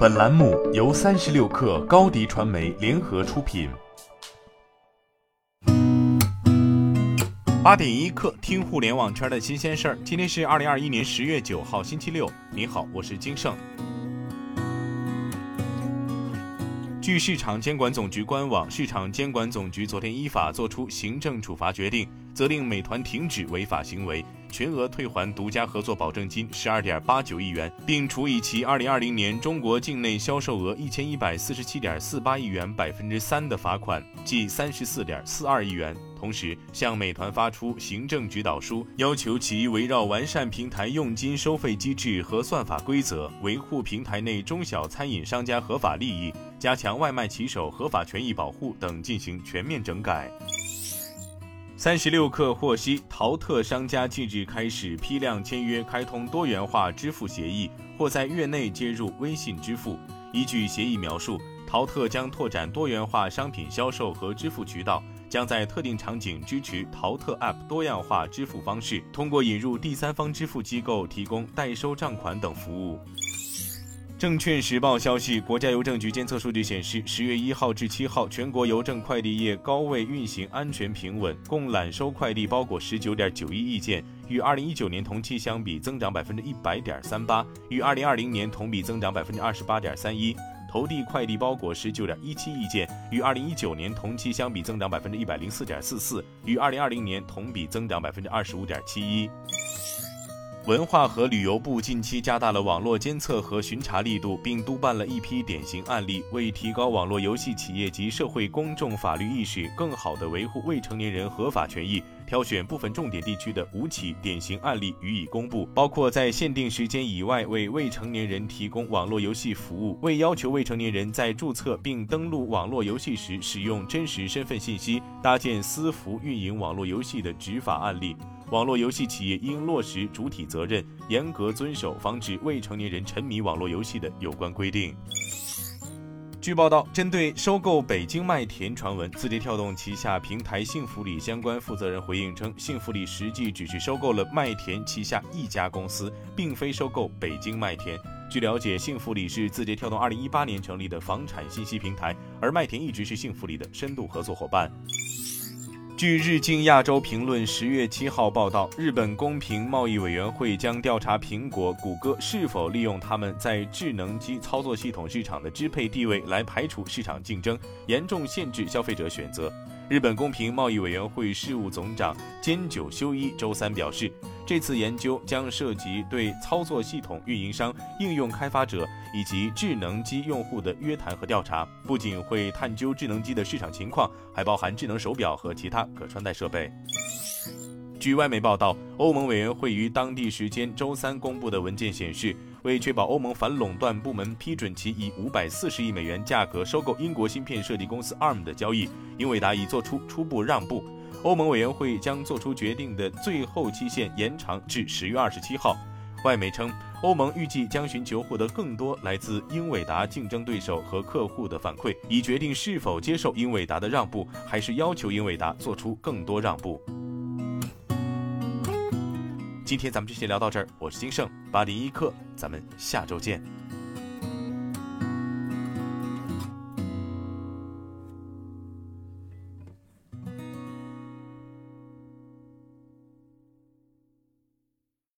本栏目由三十六氪高低传媒联合出品。八点一刻，听互联网圈的新鲜事儿。今天是二零二一年十月九号，星期六。你好，我是金盛。据市场监管总局官网，市场监管总局昨天依法作出行政处罚决定，责令美团停止违法行为。全额退还独家合作保证金十二点八九亿元，并处以其二零二零年中国境内销售额一千一百四十七点四八亿元百分之三的罚款，计三十四点四二亿元。同时，向美团发出行政指导书，要求其围绕完善平台佣金收费机制和算法规则，维护平台内中小餐饮商家合法利益，加强外卖骑手合法权益保护等进行全面整改。三十六氪获悉，淘特商家近日开始批量签约开通多元化支付协议，或在月内接入微信支付。依据协议描述，淘特将拓展多元化商品销售和支付渠道，将在特定场景支持淘特 App 多样化支付方式，通过引入第三方支付机构提供代收账款等服务。证券时报消息，国家邮政局监测数据显示，十月一号至七号，全国邮政快递业高位运行安全平稳，共揽收快递包裹十九点九一亿件，与二零一九年同期相比增长百分之一百点三八，与二零二零年同比增长百分之二十八点三一；投递快递包裹十九点一七亿件，与二零一九年同期相比增长百分之一百零四点四四，与二零二零年同比增长百分之二十五点七一。文化和旅游部近期加大了网络监测和巡查力度，并督办了一批典型案例，为提高网络游戏企业及社会公众法律意识，更好地维护未成年人合法权益，挑选部分重点地区的五起典型案例予以公布，包括在限定时间以外为未成年人提供网络游戏服务，未要求未成年人在注册并登录网络游戏时使用真实身份信息，搭建私服运营网络游戏的执法案例。网络游戏企业应落实主体责任，严格遵守防止未成年人沉迷网络游戏的有关规定。据报道，针对收购北京麦田传闻，字节跳动旗下平台幸福里相关负责人回应称，幸福里实际只是收购了麦田旗下一家公司，并非收购北京麦田。据了解，幸福里是字节跳动2018年成立的房产信息平台，而麦田一直是幸福里的深度合作伙伴。据日经亚洲评论十月七号报道，日本公平贸易委员会将调查苹果、谷歌是否利用他们在智能机操作系统市场的支配地位来排除市场竞争，严重限制消费者选择。日本公平贸易委员会事务总长兼久修一周三表示。这次研究将涉及对操作系统运营商、应用开发者以及智能机用户的约谈和调查，不仅会探究智能机的市场情况，还包含智能手表和其他可穿戴设备。据外媒报道，欧盟委员会于当地时间周三公布的文件显示，为确保欧盟反垄断部门批准其以五百四十亿美元价格收购英国芯片设计公司 ARM 的交易，英伟达已做出初步让步。欧盟委员会将做出决定的最后期限延长至十月二十七号。外媒称，欧盟预计将寻求获得更多来自英伟达竞争对手和客户的反馈，以决定是否接受英伟达的让步，还是要求英伟达做出更多让步。今天咱们就先聊到这儿，我是金盛八点一刻，咱们下周见。